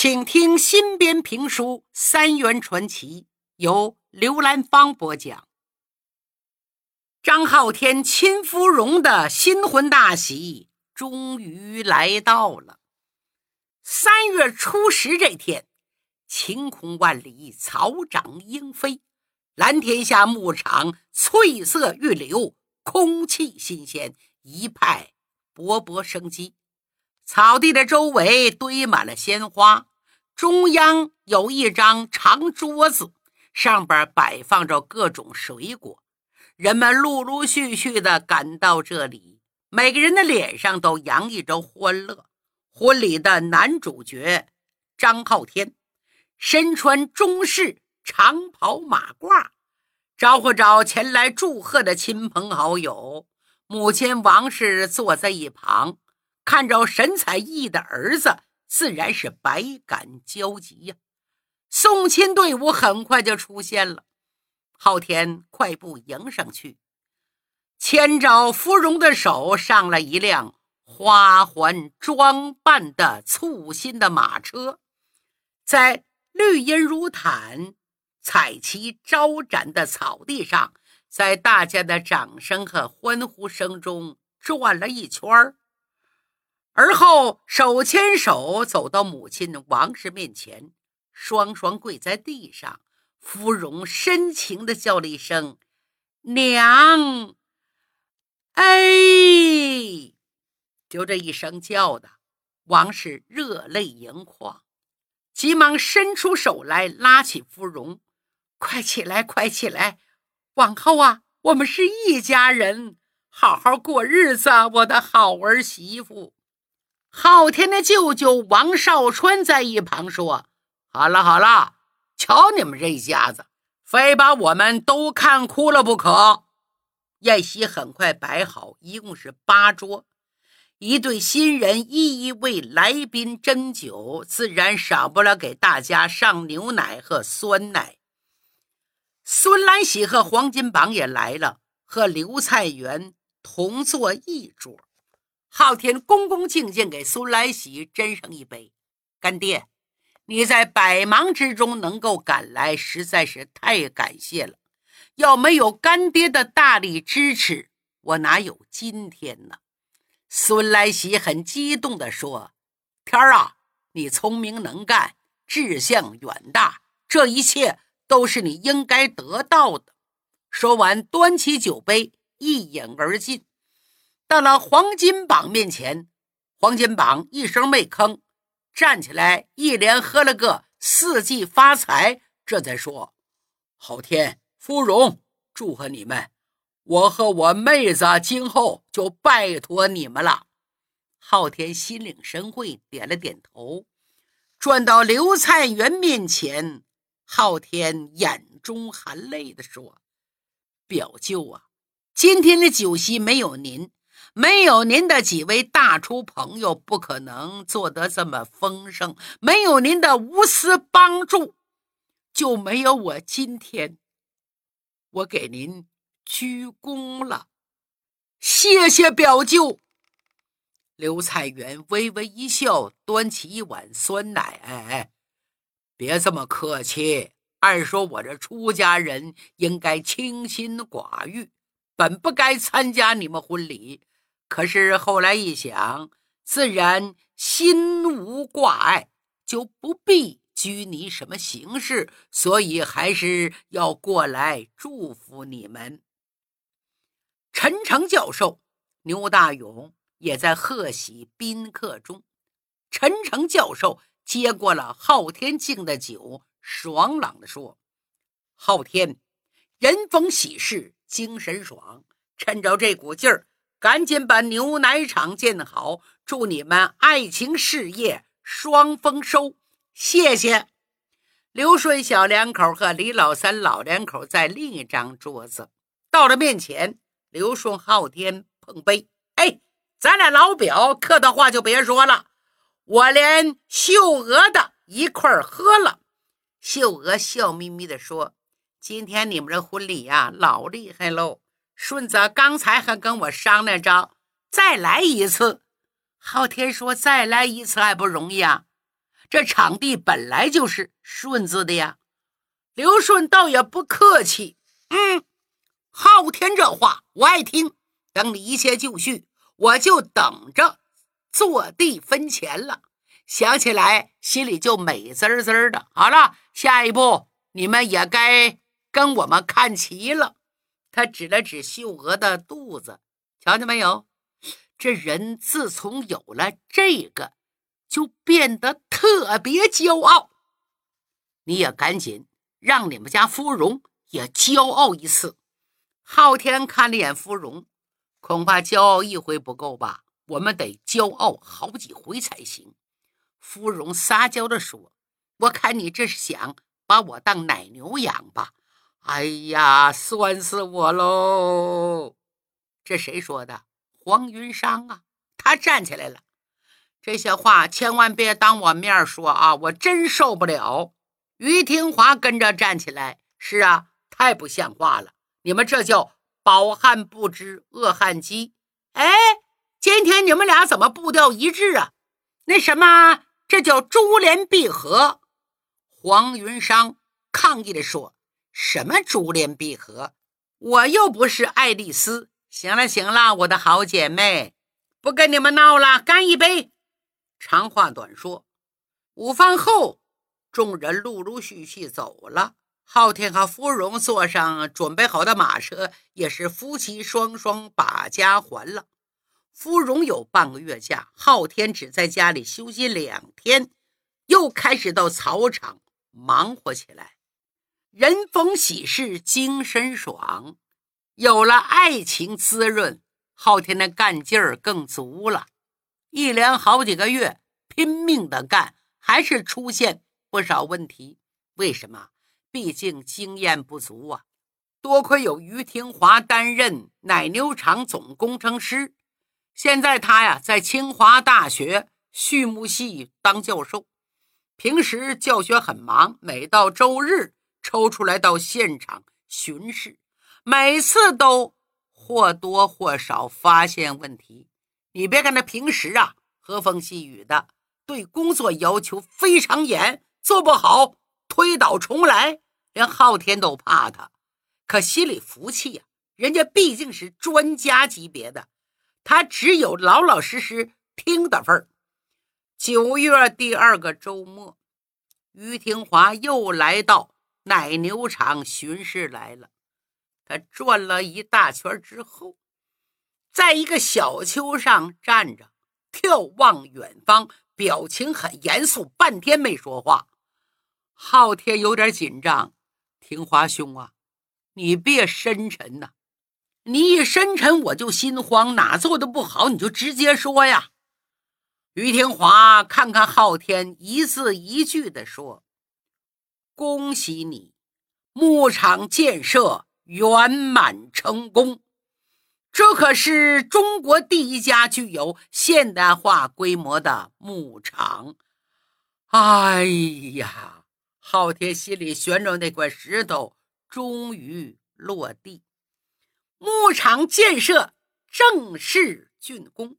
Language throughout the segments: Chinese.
请听新编评书《三元传奇》，由刘兰芳播讲。张浩天亲芙蓉的新婚大喜终于来到了。三月初十这天，晴空万里，草长莺飞，蓝天下牧场翠色欲流，空气新鲜，一派勃勃生机。草地的周围堆满了鲜花，中央有一张长桌子，上边摆放着各种水果。人们陆陆续续的赶到这里，每个人的脸上都洋溢着欢乐。婚礼的男主角张浩天，身穿中式长袍马褂，招呼着前来祝贺的亲朋好友。母亲王氏坐在一旁。看着神采奕奕的儿子，自然是百感交集呀。送亲队伍很快就出现了，昊天快步迎上去，牵着芙蓉的手上了一辆花环装扮的簇新的马车，在绿荫如毯、彩旗招展的草地上，在大家的掌声和欢呼声中转了一圈儿。而后手牵手走到母亲王氏面前，双双跪在地上。芙蓉深情地叫了一声“娘”，哎，就这一声叫的，王氏热泪盈眶，急忙伸出手来拉起芙蓉：“快起来，快起来！往后啊，我们是一家人，好好过日子，我的好儿媳妇。”昊天的舅舅王少川在一旁说：“好了好了，瞧你们这一家子，非把我们都看哭了不可。”宴席很快摆好，一共是八桌，一对新人一一为来宾斟酒，自然少不了给大家上牛奶和酸奶。孙兰喜和黄金榜也来了，和刘菜园同坐一桌。昊天恭恭敬敬给苏来喜斟上一杯，干爹，你在百忙之中能够赶来，实在是太感谢了。要没有干爹的大力支持，我哪有今天呢？孙来喜很激动地说：“天儿啊，你聪明能干，志向远大，这一切都是你应该得到的。”说完，端起酒杯，一饮而尽。到了黄金榜面前，黄金榜一声没吭，站起来一连喝了个四季发财，这才说：“昊天、芙蓉，祝贺你们！我和我妹子今后就拜托你们了。”昊天心领神会，点了点头，转到刘菜园面前，昊天眼中含泪的说：“表舅啊，今天的酒席没有您。”没有您的几位大厨朋友，不可能做得这么丰盛；没有您的无私帮助，就没有我今天。我给您鞠躬了，谢谢表舅。刘彩元微微一笑，端起一碗酸奶：“哎哎，别这么客气。按说我这出家人应该清心寡欲，本不该参加你们婚礼。”可是后来一想，自然心无挂碍，就不必拘泥什么形式，所以还是要过来祝福你们。陈诚教授、牛大勇也在贺喜宾客中。陈诚教授接过了昊天敬的酒，爽朗地说：“昊天，人逢喜事精神爽，趁着这股劲儿。”赶紧把牛奶厂建好，祝你们爱情事业双丰收！谢谢。刘顺小两口和李老三老两口在另一张桌子到了面前，刘顺、昊天碰杯。哎，咱俩老表，客套话就别说了。我连秀娥的一块喝了。秀娥笑眯眯地说：“今天你们这婚礼呀，老厉害喽。”顺子刚才还跟我商量着再来一次，昊天说再来一次还不容易啊？这场地本来就是顺子的呀。刘顺倒也不客气，嗯，昊天这话我爱听。等你一切就绪，我就等着坐地分钱了。想起来心里就美滋滋的。好了，下一步你们也该跟我们看齐了。他指了指秀娥的肚子，瞧见没有？这人自从有了这个，就变得特别骄傲。你也赶紧让你们家芙蓉也骄傲一次。昊天看了眼芙蓉，恐怕骄傲一回不够吧？我们得骄傲好几回才行。芙蓉撒娇地说：“我看你这是想把我当奶牛养吧？”哎呀，酸死我喽！这谁说的？黄云商啊！他站起来了。这些话千万别当我面说啊！我真受不了。于廷华跟着站起来。是啊，太不像话了！你们这叫饱汉不知饿汉饥。哎，今天你们俩怎么步调一致啊？那什么，这叫珠联璧合。黄云商抗议地说。什么珠联璧合？我又不是爱丽丝。行了行了，我的好姐妹，不跟你们闹了，干一杯。长话短说，午饭后，众人陆陆续续走了。昊天和芙蓉坐上准备好的马车，也是夫妻双双把家还了。芙蓉有半个月假，昊天只在家里休息两天，又开始到草场忙活起来。人逢喜事精神爽，有了爱情滋润，昊天的干劲儿更足了。一连好几个月拼命的干，还是出现不少问题。为什么？毕竟经验不足啊。多亏有于廷华担任奶牛场总工程师，现在他呀在清华大学畜牧系当教授，平时教学很忙，每到周日。抽出来到现场巡视，每次都或多或少发现问题。你别看他平时啊和风细雨的，对工作要求非常严，做不好推倒重来，连昊天都怕他。可心里服气呀，人家毕竟是专家级别的，他只有老老实实听的份儿。九月第二个周末，于廷华又来到。奶牛场巡视来了，他转了一大圈之后，在一个小丘上站着，眺望远方，表情很严肃，半天没说话。昊天有点紧张，庭华兄啊，你别深沉呐，你一深沉我就心慌，哪做的不好你就直接说呀。于庭华看看昊天，一字一句的说。恭喜你，牧场建设圆满成功。这可是中国第一家具有现代化规模的牧场。哎呀，昊天心里悬着那块石头终于落地，牧场建设正式竣工。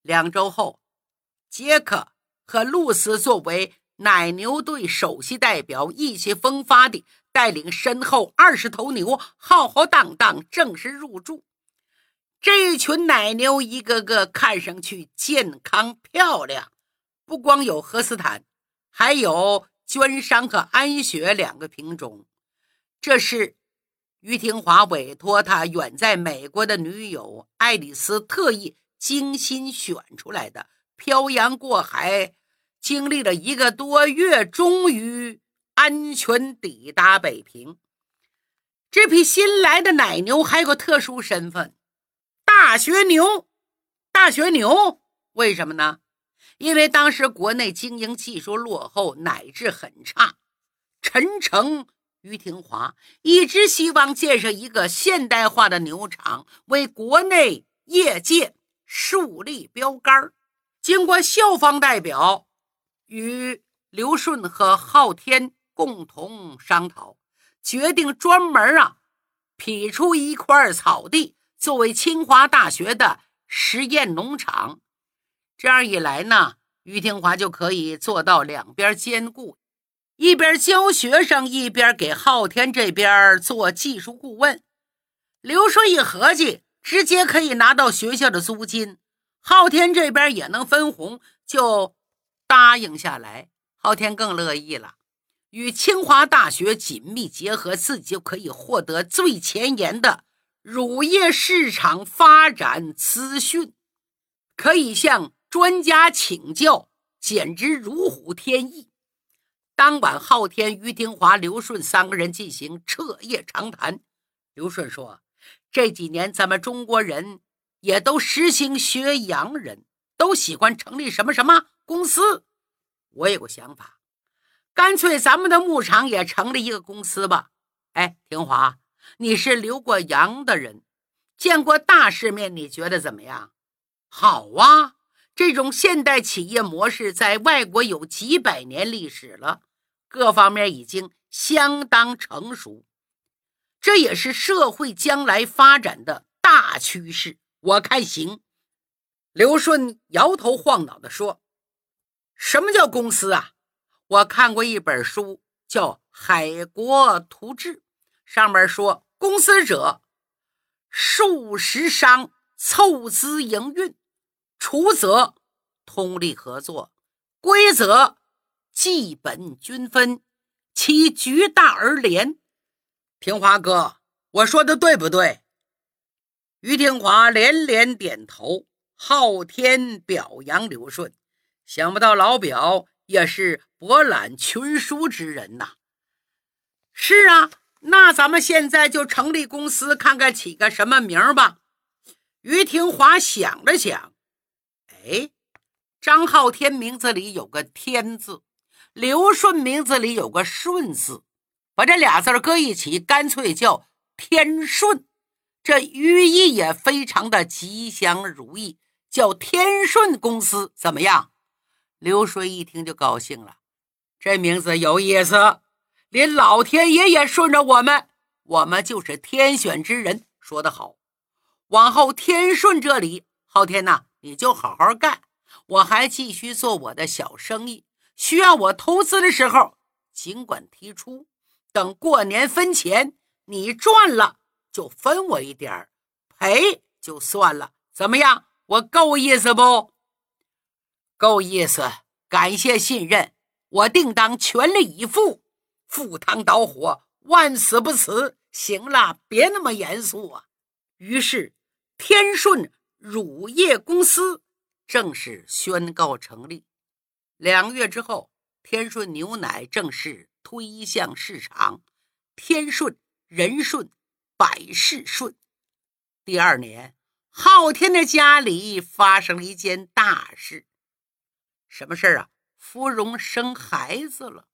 两周后，杰克和露丝作为。奶牛队首席代表意气风发地带领身后二十头牛，浩浩荡荡正式入住。这群奶牛一个个看上去健康漂亮，不光有荷斯坦，还有娟商和安雪两个品种。这是于廷华委托他远在美国的女友爱丽丝特意精心选出来的，漂洋过海。经历了一个多月，终于安全抵达北平。这批新来的奶牛还有个特殊身份——大学牛。大学牛为什么呢？因为当时国内经营技术落后，奶质很差。陈诚、于廷华一直希望建设一个现代化的牛场，为国内业界树立标杆。经过校方代表。与刘顺和昊天共同商讨，决定专门啊辟出一块草地作为清华大学的实验农场。这样一来呢，于廷华就可以做到两边兼顾，一边教学生，一边给昊天这边做技术顾问。刘顺一合计，直接可以拿到学校的租金，昊天这边也能分红，就答应下来。昊天更乐意了。与清华大学紧密结合，自己就可以获得最前沿的乳业市场发展资讯，可以向专家请教，简直如虎添翼。当晚，昊天、于廷华、刘顺三个人进行彻夜长谈。刘顺说：“这几年咱们中国人也都实行学洋人，都喜欢成立什么什么公司。我有个想法。”干脆咱们的牧场也成立一个公司吧。哎，廷华，你是留过洋的人，见过大世面，你觉得怎么样？好啊，这种现代企业模式在外国有几百年历史了，各方面已经相当成熟，这也是社会将来发展的大趋势。我看行。刘顺摇头晃脑地说：“什么叫公司啊？”我看过一本书，叫《海国图志》，上面说，公司者，数十商凑资营运，除则通力合作，规则基本均分，其局大而廉。平华哥，我说的对不对？于廷华连连点头。昊天表扬刘顺，想不到老表。也是博览群书之人呐。是啊，那咱们现在就成立公司，看看起个什么名吧。于廷华想了想，哎，张浩天名字里有个“天”字，刘顺名字里有个“顺”字，把这俩字搁一起，干脆叫“天顺”。这寓意也非常的吉祥如意，叫天顺公司，怎么样？刘顺一听就高兴了，这名字有意思，连老天爷也顺着我们，我们就是天选之人。说得好，往后天顺这里，昊天呐，你就好好干，我还继续做我的小生意。需要我投资的时候，尽管提出。等过年分钱，你赚了就分我一点，赔就算了。怎么样？我够意思不？够意思，感谢信任，我定当全力以赴，赴汤蹈火，万死不辞。行了，别那么严肃啊。于是，天顺乳业公司正式宣告成立。两个月之后，天顺牛奶正式推向市场，天顺人顺，百事顺。第二年，昊天的家里发生了一件大事。什么事儿啊？芙蓉生孩子了，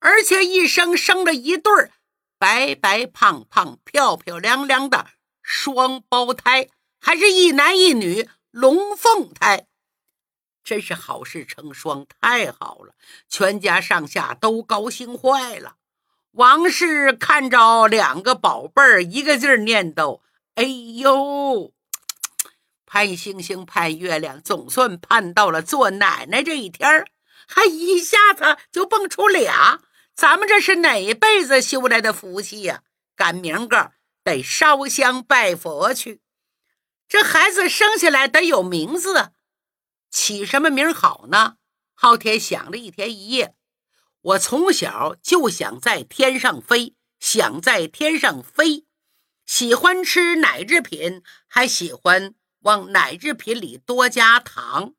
而且一生生了一对儿白白胖胖、漂漂亮亮的双胞胎，还是一男一女龙凤胎，真是好事成双，太好了！全家上下都高兴坏了。王氏看着两个宝贝儿，一个劲儿念叨：“哎呦！”盼星星盼月亮，总算盼到了做奶奶这一天还一下子就蹦出俩，咱们这是哪辈子修来的福气呀？赶明个得烧香拜佛去。这孩子生下来得有名字，起什么名好呢？昊天想了一天一夜，我从小就想在天上飞，想在天上飞，喜欢吃奶制品，还喜欢。往奶制品里多加糖。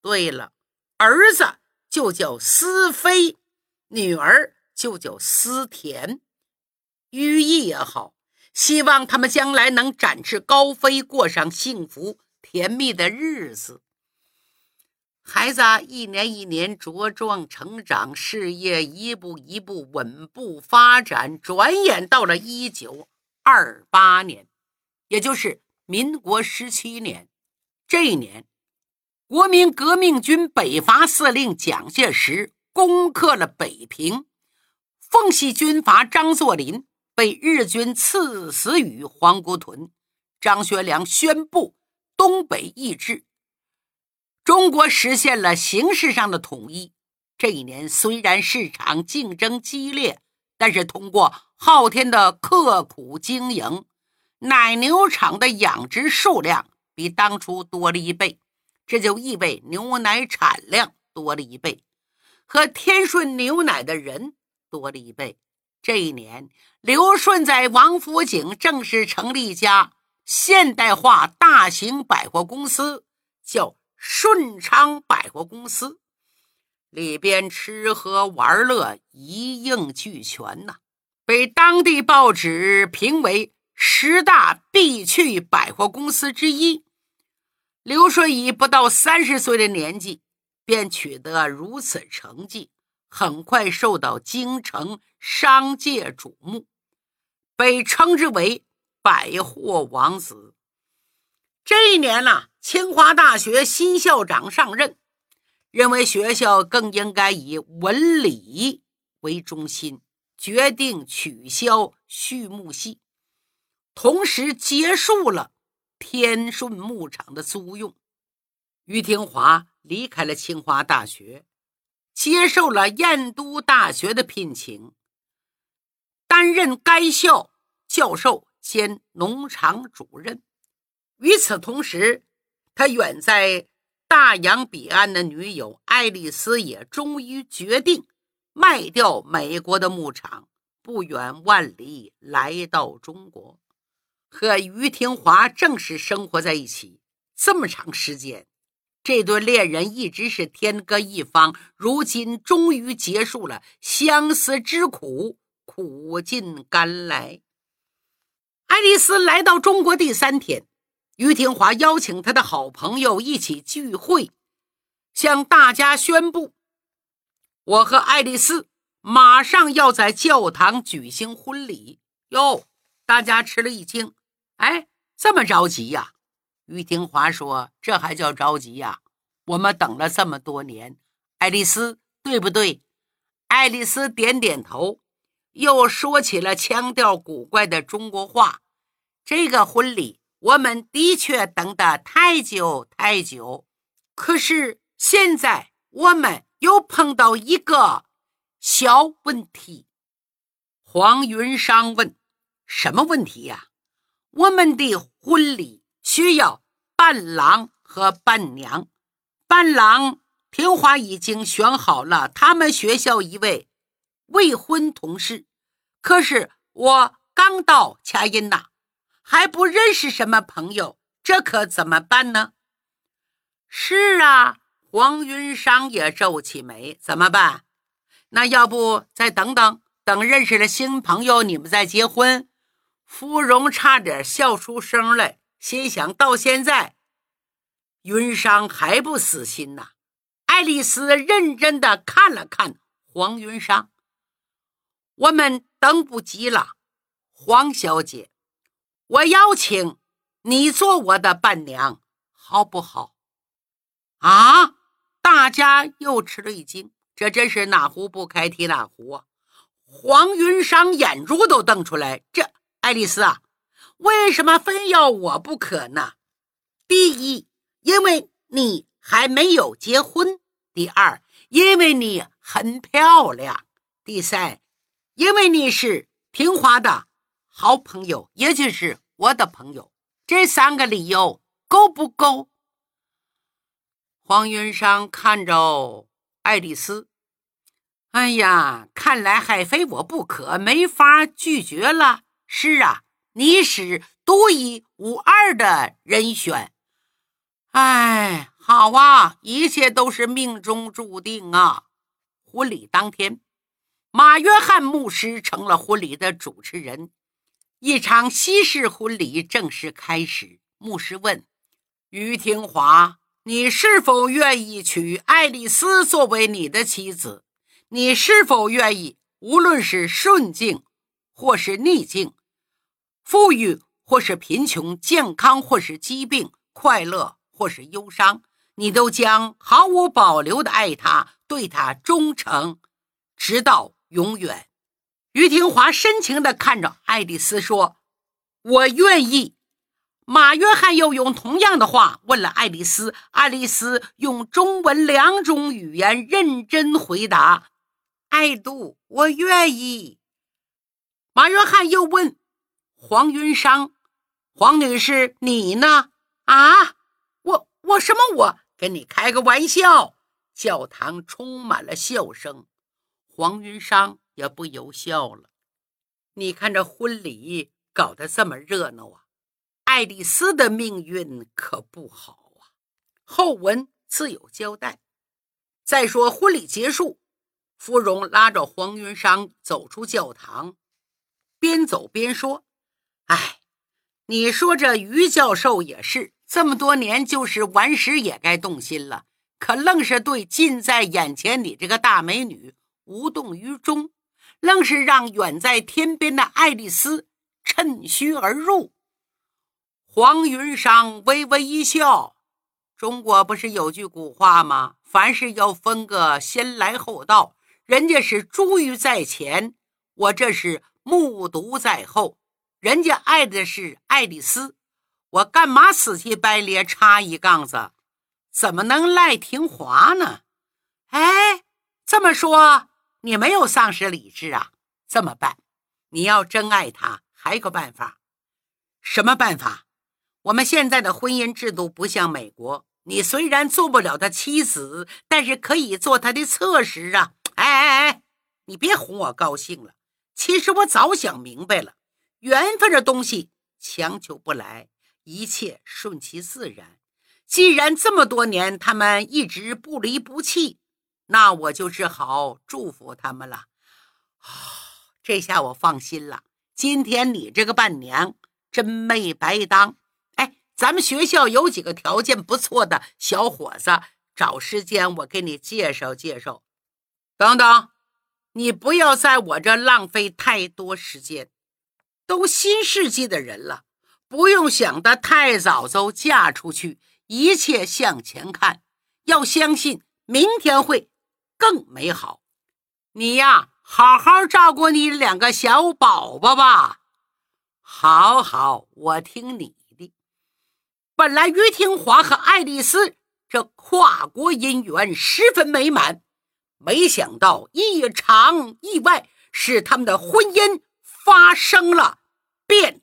对了，儿子就叫思飞，女儿就叫思甜，寓意也好，希望他们将来能展翅高飞，过上幸福甜蜜的日子。孩子一年一年茁壮成长，事业一步一步稳步发展。转眼到了一九二八年，也就是。民国十七年，这一年，国民革命军北伐司令蒋介石攻克了北平，奉系军阀张作霖被日军刺死于黄姑屯，张学良宣布东北易帜，中国实现了形式上的统一。这一年虽然市场竞争激烈，但是通过昊天的刻苦经营，奶牛场的养殖数量比当初多了一倍，这就意味牛奶产量多了一倍，和天顺牛奶的人多了一倍。这一年，刘顺在王府井正式成立一家现代化大型百货公司，叫顺昌百货公司，里边吃喝玩乐一应俱全呐，被当地报纸评为十大必去百货公司之一。刘顺以不到三十岁的年纪，便取得如此成绩。很快受到京城商界瞩目，被称之为“百货王子”。这一年呢，清华大学新校长上任，认为学校更应该以文理为中心，决定取消畜牧系，同时结束了天顺牧场的租用。于廷华离开了清华大学。接受了燕都大学的聘请，担任该校教授兼农场主任。与此同时，他远在大洋彼岸的女友爱丽丝也终于决定卖掉美国的牧场，不远万里来到中国，和于廷华正式生活在一起这么长时间。这对恋人一直是天各一方，如今终于结束了相思之苦，苦尽甘来。爱丽丝来到中国第三天，于廷华邀请他的好朋友一起聚会，向大家宣布：“我和爱丽丝马上要在教堂举行婚礼。”哟，大家吃了一惊，哎，这么着急呀？于廷华说：“这还叫着急呀？我们等了这么多年，爱丽丝，对不对？”爱丽丝点点头，又说起了腔调古怪的中国话：“这个婚礼，我们的确等得太久太久。可是现在我们又碰到一个小问题。”黄云商问：“什么问题呀？”“我们的婚礼需要。”伴郎和伴娘，伴郎平华已经选好了他们学校一位未婚同事，可是我刚到恰音呐，还不认识什么朋友，这可怎么办呢？是啊，黄云商也皱起眉，怎么办？那要不再等等，等认识了新朋友，你们再结婚？芙蓉差点笑出声来。心想到现在，云商还不死心呐。爱丽丝认真的看了看黄云商，我们等不及了，黄小姐，我邀请你做我的伴娘，好不好？啊！大家又吃了一惊，这真是哪壶不开提哪壶啊！黄云商眼珠都瞪出来，这爱丽丝啊！为什么非要我不可呢？第一，因为你还没有结婚；第二，因为你很漂亮；第三，因为你是平华的好朋友，也就是我的朋友。这三个理由够不够？黄云商看着爱丽丝，哎呀，看来还非我不可，没法拒绝了。是啊。你是独一无二的人选，哎，好啊，一切都是命中注定啊！婚礼当天，马约翰牧师成了婚礼的主持人，一场西式婚礼正式开始。牧师问于廷华：“你是否愿意娶爱丽丝作为你的妻子？你是否愿意，无论是顺境或是逆境？”富裕或是贫穷，健康或是疾病，快乐或是忧伤，你都将毫无保留的爱他，对他忠诚，直到永远。于廷华深情地看着爱丽丝说：“我愿意，马约翰又用同样的话问了爱丽丝，爱丽丝用中文两种语言认真回答：“爱杜，我愿意。”马约翰又问黄云裳：“黄女士，你呢？”啊，我我什么？我跟你开个玩笑。教堂充满了笑声，黄云裳也不由笑了。你看这婚礼搞得这么热闹啊，爱丽丝的命运可不好啊。后文自有交代。再说婚礼结束，芙蓉拉着黄云裳走出教堂，边走边说：“哎，你说这于教授也是，这么多年就是顽石也该动心了。”可愣是对近在眼前你这个大美女无动于衷，愣是让远在天边的爱丽丝趁虚而入。黄云裳微微一笑：“中国不是有句古话吗？凡事要分个先来后到。人家是珠玉在前，我这是木渎在后。人家爱的是爱丽丝，我干嘛死乞白咧插一杠子？”怎么能赖廷华呢？哎，这么说你没有丧失理智啊？这么办？你要真爱他，还有个办法。什么办法？我们现在的婚姻制度不像美国，你虽然做不了他妻子，但是可以做他的侧室啊！哎哎哎，你别哄我高兴了。其实我早想明白了，缘分这东西强求不来，一切顺其自然。既然这么多年他们一直不离不弃，那我就只好祝福他们了。这下我放心了。今天你这个伴娘真没白当。哎，咱们学校有几个条件不错的小伙子，找时间我给你介绍介绍。等等，你不要在我这浪费太多时间。都新世纪的人了，不用想的太早就嫁出去。一切向前看，要相信明天会更美好。你呀，好好照顾你两个小宝宝吧。好好，我听你的。本来于廷华和爱丽丝这跨国姻缘十分美满，没想到一场意外使他们的婚姻发生了变。